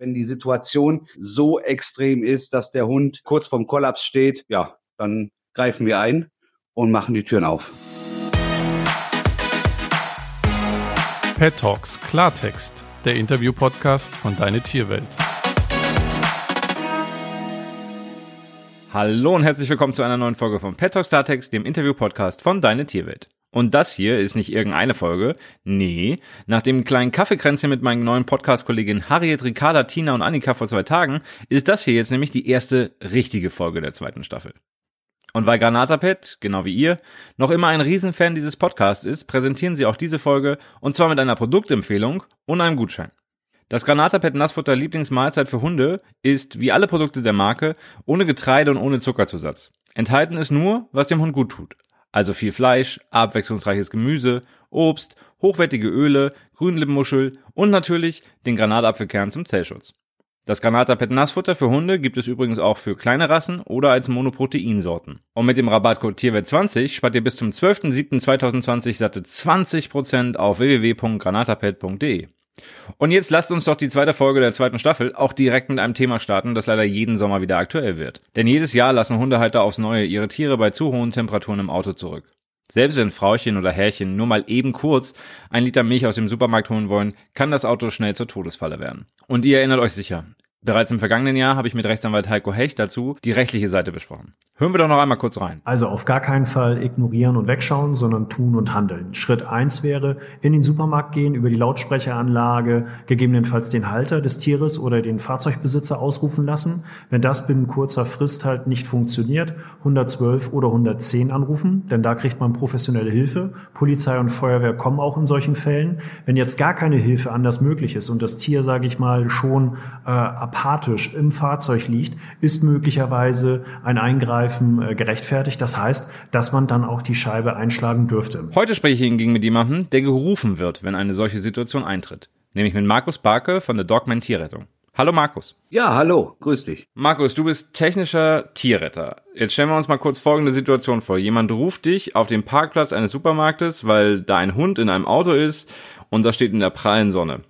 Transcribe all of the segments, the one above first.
Wenn die Situation so extrem ist, dass der Hund kurz vorm Kollaps steht, ja, dann greifen wir ein und machen die Türen auf. Pet Talks Klartext, der Interview-Podcast von Deine Tierwelt. Hallo und herzlich willkommen zu einer neuen Folge von Pet Talks Klartext, dem Interview-Podcast von Deine Tierwelt. Und das hier ist nicht irgendeine Folge. Nee, nach dem kleinen Kaffeekränzchen mit meinen neuen Podcast-Kolleginnen Harriet, Ricarda, Tina und Annika vor zwei Tagen ist das hier jetzt nämlich die erste richtige Folge der zweiten Staffel. Und weil Granatapet, genau wie ihr, noch immer ein Riesenfan dieses Podcasts ist, präsentieren sie auch diese Folge und zwar mit einer Produktempfehlung und einem Gutschein. Das Granatapet Nassfutter Lieblingsmahlzeit für Hunde ist, wie alle Produkte der Marke, ohne Getreide und ohne Zuckerzusatz. Enthalten ist nur, was dem Hund gut tut. Also viel Fleisch, abwechslungsreiches Gemüse, Obst, hochwertige Öle, Grünlippenmuschel und natürlich den Granatapfelkern zum Zellschutz. Das Granatapet Nassfutter für Hunde gibt es übrigens auch für kleine Rassen oder als Monoproteinsorten. Und mit dem Rabattcode Tierwert20 spart ihr bis zum 12.07.2020 satte 20% auf www.granatapet.de. Und jetzt lasst uns doch die zweite Folge der zweiten Staffel auch direkt mit einem Thema starten, das leider jeden Sommer wieder aktuell wird. Denn jedes Jahr lassen Hundehalter aufs Neue ihre Tiere bei zu hohen Temperaturen im Auto zurück. Selbst wenn Frauchen oder Herrchen nur mal eben kurz ein Liter Milch aus dem Supermarkt holen wollen, kann das Auto schnell zur Todesfalle werden. Und ihr erinnert euch sicher, Bereits im vergangenen Jahr habe ich mit Rechtsanwalt Heiko Hecht dazu die rechtliche Seite besprochen. Hören wir doch noch einmal kurz rein. Also auf gar keinen Fall ignorieren und wegschauen, sondern tun und handeln. Schritt eins wäre, in den Supermarkt gehen, über die Lautsprecheranlage, gegebenenfalls den Halter des Tieres oder den Fahrzeugbesitzer ausrufen lassen. Wenn das binnen kurzer Frist halt nicht funktioniert, 112 oder 110 anrufen, denn da kriegt man professionelle Hilfe. Polizei und Feuerwehr kommen auch in solchen Fällen. Wenn jetzt gar keine Hilfe anders möglich ist und das Tier, sage ich mal, schon äh, apathisch im Fahrzeug liegt, ist möglicherweise ein Eingreifen äh, gerechtfertigt. Das heißt, dass man dann auch die Scheibe einschlagen dürfte. Heute spreche ich hingegen mit jemandem, der gerufen wird, wenn eine solche Situation eintritt. Nämlich mit Markus Barke von der Dogman Tierrettung. Hallo Markus. Ja, hallo, grüß dich. Markus, du bist technischer Tierretter. Jetzt stellen wir uns mal kurz folgende Situation vor. Jemand ruft dich auf dem Parkplatz eines Supermarktes, weil da ein Hund in einem Auto ist und das steht in der prallen Sonne.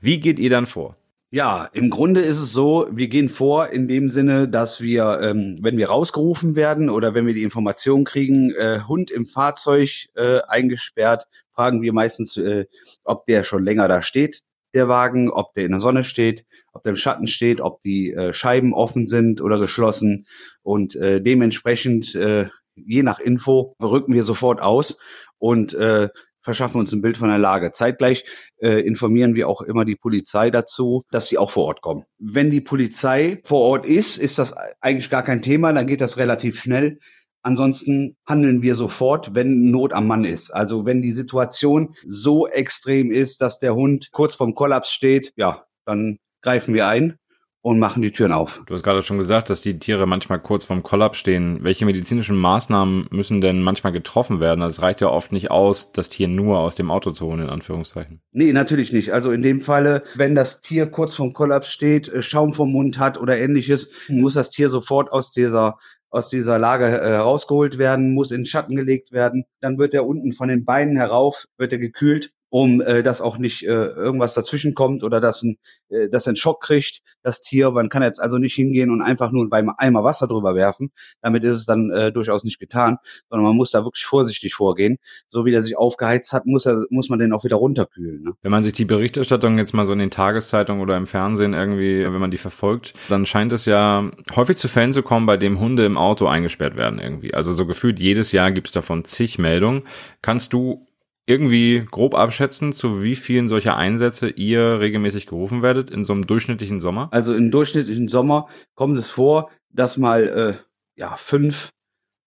Wie geht ihr dann vor? Ja, im Grunde ist es so, wir gehen vor in dem Sinne, dass wir, ähm, wenn wir rausgerufen werden oder wenn wir die Information kriegen, äh, Hund im Fahrzeug äh, eingesperrt, fragen wir meistens, äh, ob der schon länger da steht, der Wagen, ob der in der Sonne steht, ob der im Schatten steht, ob die äh, Scheiben offen sind oder geschlossen. Und äh, dementsprechend, äh, je nach Info, rücken wir sofort aus. Und äh, verschaffen uns ein Bild von der Lage. Zeitgleich äh, informieren wir auch immer die Polizei dazu, dass sie auch vor Ort kommen. Wenn die Polizei vor Ort ist, ist das eigentlich gar kein Thema, dann geht das relativ schnell. Ansonsten handeln wir sofort, wenn Not am Mann ist. Also wenn die Situation so extrem ist, dass der Hund kurz vorm Kollaps steht, ja, dann greifen wir ein und machen die Türen auf. Du hast gerade schon gesagt, dass die Tiere manchmal kurz vorm Kollaps stehen. Welche medizinischen Maßnahmen müssen denn manchmal getroffen werden? Also es reicht ja oft nicht aus, das Tier nur aus dem Auto zu holen, in Anführungszeichen. Nee, natürlich nicht. Also in dem Falle, wenn das Tier kurz vorm Kollaps steht, äh, Schaum vom Mund hat oder ähnliches, muss das Tier sofort aus dieser aus dieser Lage äh, herausgeholt werden, muss in Schatten gelegt werden. Dann wird er unten von den Beinen herauf, wird er gekühlt um äh, dass auch nicht äh, irgendwas dazwischen kommt oder dass ein, äh, dass ein Schock kriegt, das Tier. Man kann jetzt also nicht hingehen und einfach nur beim Eimer Wasser drüber werfen. Damit ist es dann äh, durchaus nicht getan, sondern man muss da wirklich vorsichtig vorgehen. So wie der sich aufgeheizt hat, muss er muss man den auch wieder runterkühlen. Ne? Wenn man sich die Berichterstattung jetzt mal so in den Tageszeitungen oder im Fernsehen irgendwie, wenn man die verfolgt, dann scheint es ja häufig zu Fällen zu kommen, bei dem Hunde im Auto eingesperrt werden irgendwie. Also so gefühlt jedes Jahr gibt es davon zig Meldungen. Kannst du irgendwie grob abschätzen, zu wie vielen solcher Einsätze ihr regelmäßig gerufen werdet in so einem durchschnittlichen Sommer? Also im durchschnittlichen Sommer kommt es vor, dass mal äh, ja fünf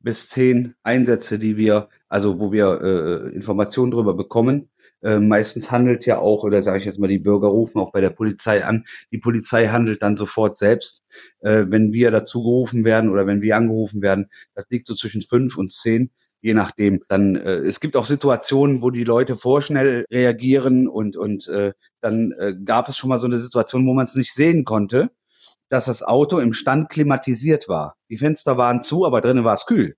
bis zehn Einsätze, die wir, also wo wir äh, Informationen darüber bekommen. Äh, meistens handelt ja auch, oder sage ich jetzt mal, die Bürger rufen auch bei der Polizei an. Die Polizei handelt dann sofort selbst. Äh, wenn wir dazu gerufen werden oder wenn wir angerufen werden, das liegt so zwischen fünf und zehn je nachdem. Dann äh, es gibt auch Situationen, wo die Leute vorschnell reagieren und und äh, dann äh, gab es schon mal so eine Situation, wo man es nicht sehen konnte, dass das Auto im Stand klimatisiert war. Die Fenster waren zu, aber drinnen war es kühl.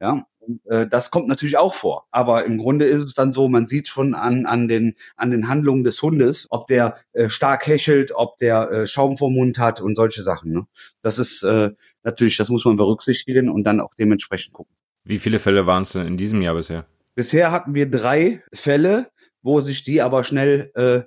Ja, äh, das kommt natürlich auch vor. Aber im Grunde ist es dann so, man sieht schon an, an, den, an den Handlungen des Hundes, ob der äh, stark hechelt, ob der äh, Schaum vom Mund hat und solche Sachen. Ne? Das ist äh, natürlich, das muss man berücksichtigen und dann auch dementsprechend gucken. Wie viele Fälle waren es denn in diesem Jahr bisher? Bisher hatten wir drei Fälle, wo sich die aber schnell äh,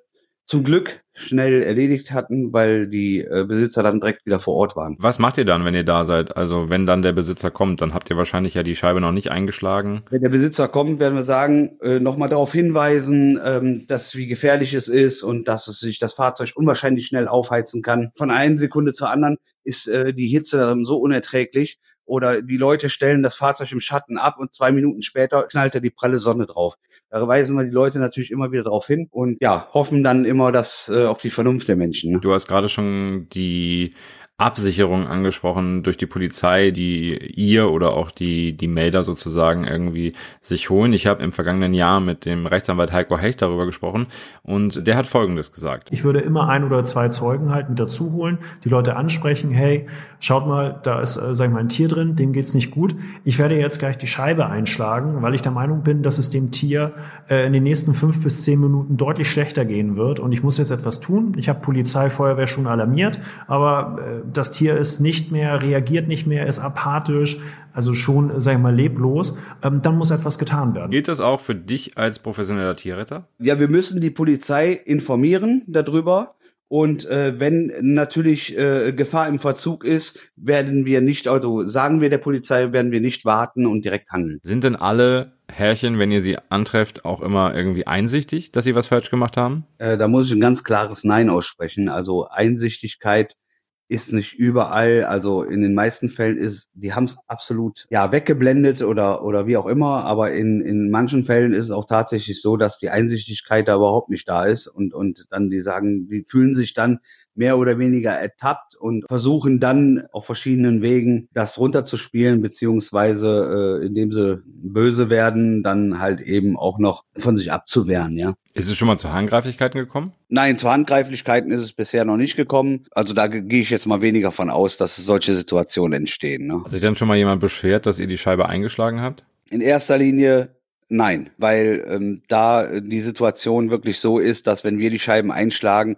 zum Glück schnell erledigt hatten, weil die äh, Besitzer dann direkt wieder vor Ort waren. Was macht ihr dann, wenn ihr da seid? Also wenn dann der Besitzer kommt, dann habt ihr wahrscheinlich ja die Scheibe noch nicht eingeschlagen. Wenn der Besitzer kommt, werden wir sagen, äh, nochmal darauf hinweisen, ähm, dass wie gefährlich es ist und dass es sich das Fahrzeug unwahrscheinlich schnell aufheizen kann. Von einer Sekunde zur anderen ist äh, die Hitze dann so unerträglich, oder die Leute stellen das Fahrzeug im Schatten ab und zwei Minuten später knallt er die pralle Sonne drauf. Da weisen wir die Leute natürlich immer wieder darauf hin und ja, hoffen dann immer dass äh, auf die Vernunft der Menschen. Ne? Du hast gerade schon die Absicherung angesprochen durch die Polizei, die ihr oder auch die, die Melder sozusagen irgendwie sich holen. Ich habe im vergangenen Jahr mit dem Rechtsanwalt Heiko Hecht darüber gesprochen und der hat Folgendes gesagt. Ich würde immer ein oder zwei Zeugen halt mit dazu holen, die Leute ansprechen, hey, schaut mal, da ist, äh, sag ich mal, ein Tier drin, dem geht's nicht gut. Ich werde jetzt gleich die Scheibe einschlagen, weil ich der Meinung bin, dass es dem Tier äh, in den nächsten fünf bis zehn Minuten deutlich schlechter gehen wird und ich muss jetzt etwas tun. Ich habe Polizei, Feuerwehr schon alarmiert, aber äh, das Tier ist nicht mehr, reagiert nicht mehr, ist apathisch, also schon, sag ich mal, leblos, ähm, dann muss etwas getan werden. Gilt das auch für dich als professioneller Tierretter? Ja, wir müssen die Polizei informieren darüber. Und äh, wenn natürlich äh, Gefahr im Verzug ist, werden wir nicht, also sagen wir der Polizei, werden wir nicht warten und direkt handeln. Sind denn alle Herrchen, wenn ihr sie antrefft, auch immer irgendwie einsichtig, dass sie was falsch gemacht haben? Äh, da muss ich ein ganz klares Nein aussprechen. Also Einsichtigkeit ist nicht überall, also in den meisten Fällen ist, die haben es absolut ja weggeblendet oder oder wie auch immer, aber in in manchen Fällen ist es auch tatsächlich so, dass die Einsichtigkeit da überhaupt nicht da ist. Und und dann die sagen, die fühlen sich dann mehr oder weniger ertappt und versuchen dann auf verschiedenen Wegen das runterzuspielen, beziehungsweise äh, indem sie böse werden, dann halt eben auch noch von sich abzuwehren, ja. Ist es schon mal zu Handgreiflichkeiten gekommen? Nein, zu Handgreiflichkeiten ist es bisher noch nicht gekommen. Also da gehe ich jetzt mal weniger von aus, dass solche Situationen entstehen. Ne? Hat sich dann schon mal jemand beschwert, dass ihr die Scheibe eingeschlagen habt? In erster Linie nein, weil ähm, da die Situation wirklich so ist, dass wenn wir die Scheiben einschlagen,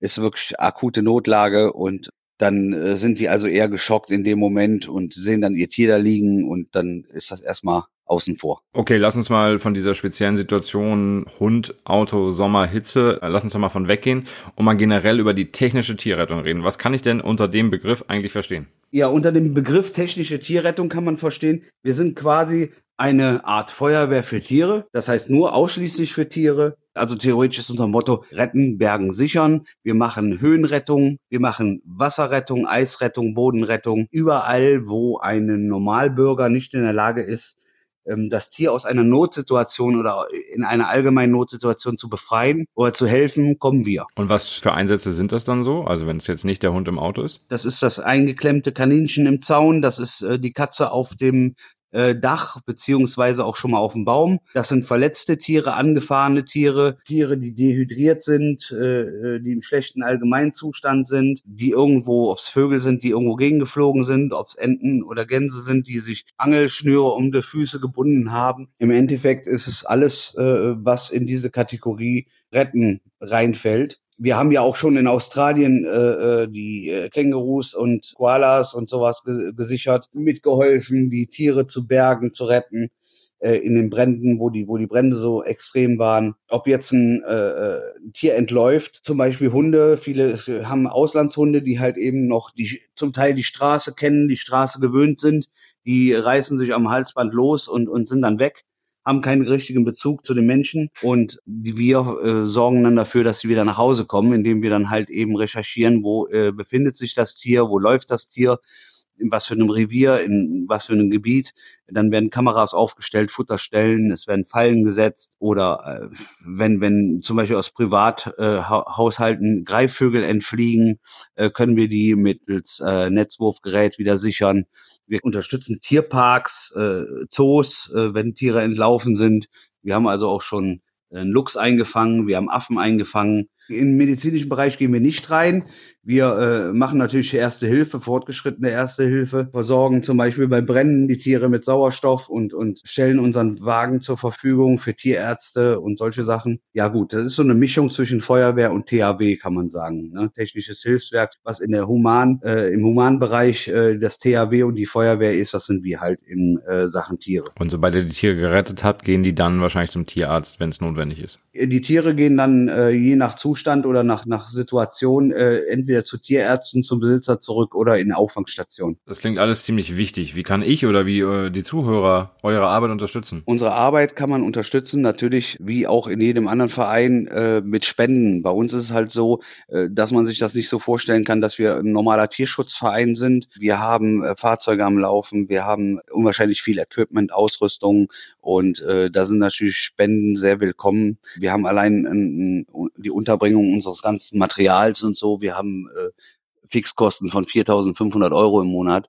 ist wirklich akute Notlage und dann äh, sind die also eher geschockt in dem Moment und sehen dann ihr Tier da liegen und dann ist das erstmal außen vor. Okay, lass uns mal von dieser speziellen Situation Hund, Auto, Sommer, Hitze, äh, lass uns doch mal von weggehen und mal generell über die technische Tierrettung reden. Was kann ich denn unter dem Begriff eigentlich verstehen? Ja, unter dem Begriff technische Tierrettung kann man verstehen, wir sind quasi eine Art Feuerwehr für Tiere. Das heißt nur ausschließlich für Tiere. Also theoretisch ist unser Motto retten, bergen, sichern. Wir machen Höhenrettung, wir machen Wasserrettung, Eisrettung, Bodenrettung. Überall, wo ein Normalbürger nicht in der Lage ist, ähm, das Tier aus einer Notsituation oder in einer allgemeinen Notsituation zu befreien oder zu helfen, kommen wir. Und was für Einsätze sind das dann so? Also wenn es jetzt nicht der Hund im Auto ist? Das ist das eingeklemmte Kaninchen im Zaun, das ist äh, die Katze auf dem äh, Dach beziehungsweise auch schon mal auf dem Baum. Das sind verletzte Tiere, angefahrene Tiere, Tiere, die dehydriert sind, äh, äh die im schlechten Allgemeinzustand sind, die irgendwo, ob es Vögel sind, die irgendwo gegengeflogen sind, ob es Enten oder Gänse sind, die sich Angelschnüre um die Füße gebunden haben. Im Endeffekt ist es alles, äh, was in diese Kategorie Retten reinfällt wir haben ja auch schon in Australien äh, äh, die äh, Kängurus und Koalas und sowas ge gesichert, mitgeholfen, die Tiere zu bergen, zu retten äh, in den Bränden, wo die, wo die Brände so extrem waren. Ob jetzt ein äh, äh Tier entläuft, zum Beispiel Hunde, viele haben Auslandshunde, die halt eben noch die, zum Teil die Straße kennen, die Straße gewöhnt sind, die reißen sich am Halsband los und, und sind dann weg haben keinen richtigen Bezug zu den Menschen und wir äh, sorgen dann dafür, dass sie wieder nach Hause kommen, indem wir dann halt eben recherchieren, wo äh, befindet sich das Tier, wo läuft das Tier, in was für einem Revier, in was für einem Gebiet. Dann werden Kameras aufgestellt, Futterstellen, es werden Fallen gesetzt oder äh, wenn, wenn zum Beispiel aus Privathaushalten äh, Greifvögel entfliegen, äh, können wir die mittels äh, Netzwurfgerät wieder sichern. Wir unterstützen Tierparks, äh, Zoos, äh, wenn Tiere entlaufen sind. Wir haben also auch schon einen Luchs eingefangen, wir haben Affen eingefangen. Im medizinischen Bereich gehen wir nicht rein. Wir äh, machen natürlich Erste Hilfe, fortgeschrittene Erste Hilfe, versorgen zum Beispiel bei Brennen die Tiere mit Sauerstoff und, und stellen unseren Wagen zur Verfügung für Tierärzte und solche Sachen. Ja gut, das ist so eine Mischung zwischen Feuerwehr und THW, kann man sagen. Ne? Technisches Hilfswerk, was in der Human, äh, im Humanbereich äh, das THW und die Feuerwehr ist, das sind wir halt in äh, Sachen Tiere. Und sobald ihr die Tiere gerettet habt, gehen die dann wahrscheinlich zum Tierarzt, wenn es notwendig ist. Die Tiere gehen dann äh, je nach Zustand oder nach, nach Situation äh, entweder zu Tierärzten, zum Besitzer zurück oder in Auffangstation. Das klingt alles ziemlich wichtig. Wie kann ich oder wie äh, die Zuhörer eure Arbeit unterstützen? Unsere Arbeit kann man unterstützen, natürlich wie auch in jedem anderen Verein äh, mit Spenden. Bei uns ist es halt so, äh, dass man sich das nicht so vorstellen kann, dass wir ein normaler Tierschutzverein sind. Wir haben äh, Fahrzeuge am Laufen, wir haben unwahrscheinlich viel Equipment, Ausrüstung und äh, da sind natürlich Spenden sehr willkommen. Wir haben allein die Unterbringung unseres ganzen Materials und so. Wir haben äh, Fixkosten von 4.500 Euro im Monat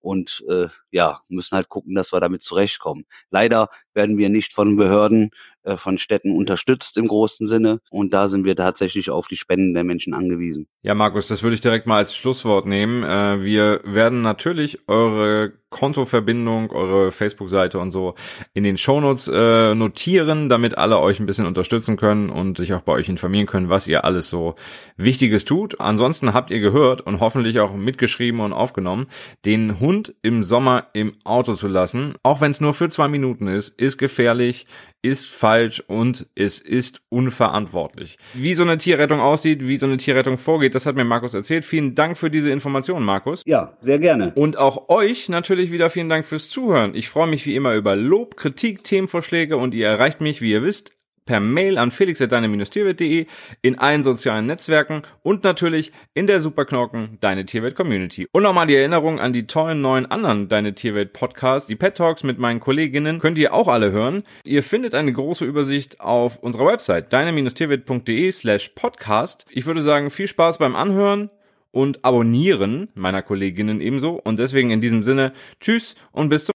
und äh, ja, müssen halt gucken, dass wir damit zurechtkommen. Leider werden wir nicht von Behörden, äh, von Städten unterstützt im großen Sinne und da sind wir tatsächlich auf die Spenden der Menschen angewiesen. Ja, Markus, das würde ich direkt mal als Schlusswort nehmen. Äh, wir werden natürlich eure Kontoverbindung, eure Facebook-Seite und so in den Shownotes äh, notieren, damit alle euch ein bisschen unterstützen können und sich auch bei euch informieren können, was ihr alles so Wichtiges tut. Ansonsten habt ihr gehört und hoffentlich auch mitgeschrieben und aufgenommen, den Hund im Sommer im Auto zu lassen, auch wenn es nur für zwei Minuten ist, ist gefährlich, ist falsch und es ist unverantwortlich. Wie so eine Tierrettung aussieht, wie so eine Tierrettung vorgeht, das hat mir Markus erzählt. Vielen Dank für diese Informationen, Markus. Ja, sehr gerne. Und auch euch natürlich wieder vielen Dank fürs Zuhören. Ich freue mich wie immer über Lob, Kritik, Themenvorschläge und ihr erreicht mich, wie ihr wisst, per Mail an felix.deine-tierwelt.de, in allen sozialen Netzwerken und natürlich in der Superknocken Deine Tierwelt Community. Und nochmal die Erinnerung an die tollen neuen anderen Deine Tierwelt Podcasts. Die Pet Talks mit meinen Kolleginnen könnt ihr auch alle hören. Ihr findet eine große Übersicht auf unserer Website deine-tierwelt.de slash podcast. Ich würde sagen, viel Spaß beim Anhören und Abonnieren meiner Kolleginnen ebenso. Und deswegen in diesem Sinne, tschüss und bis zum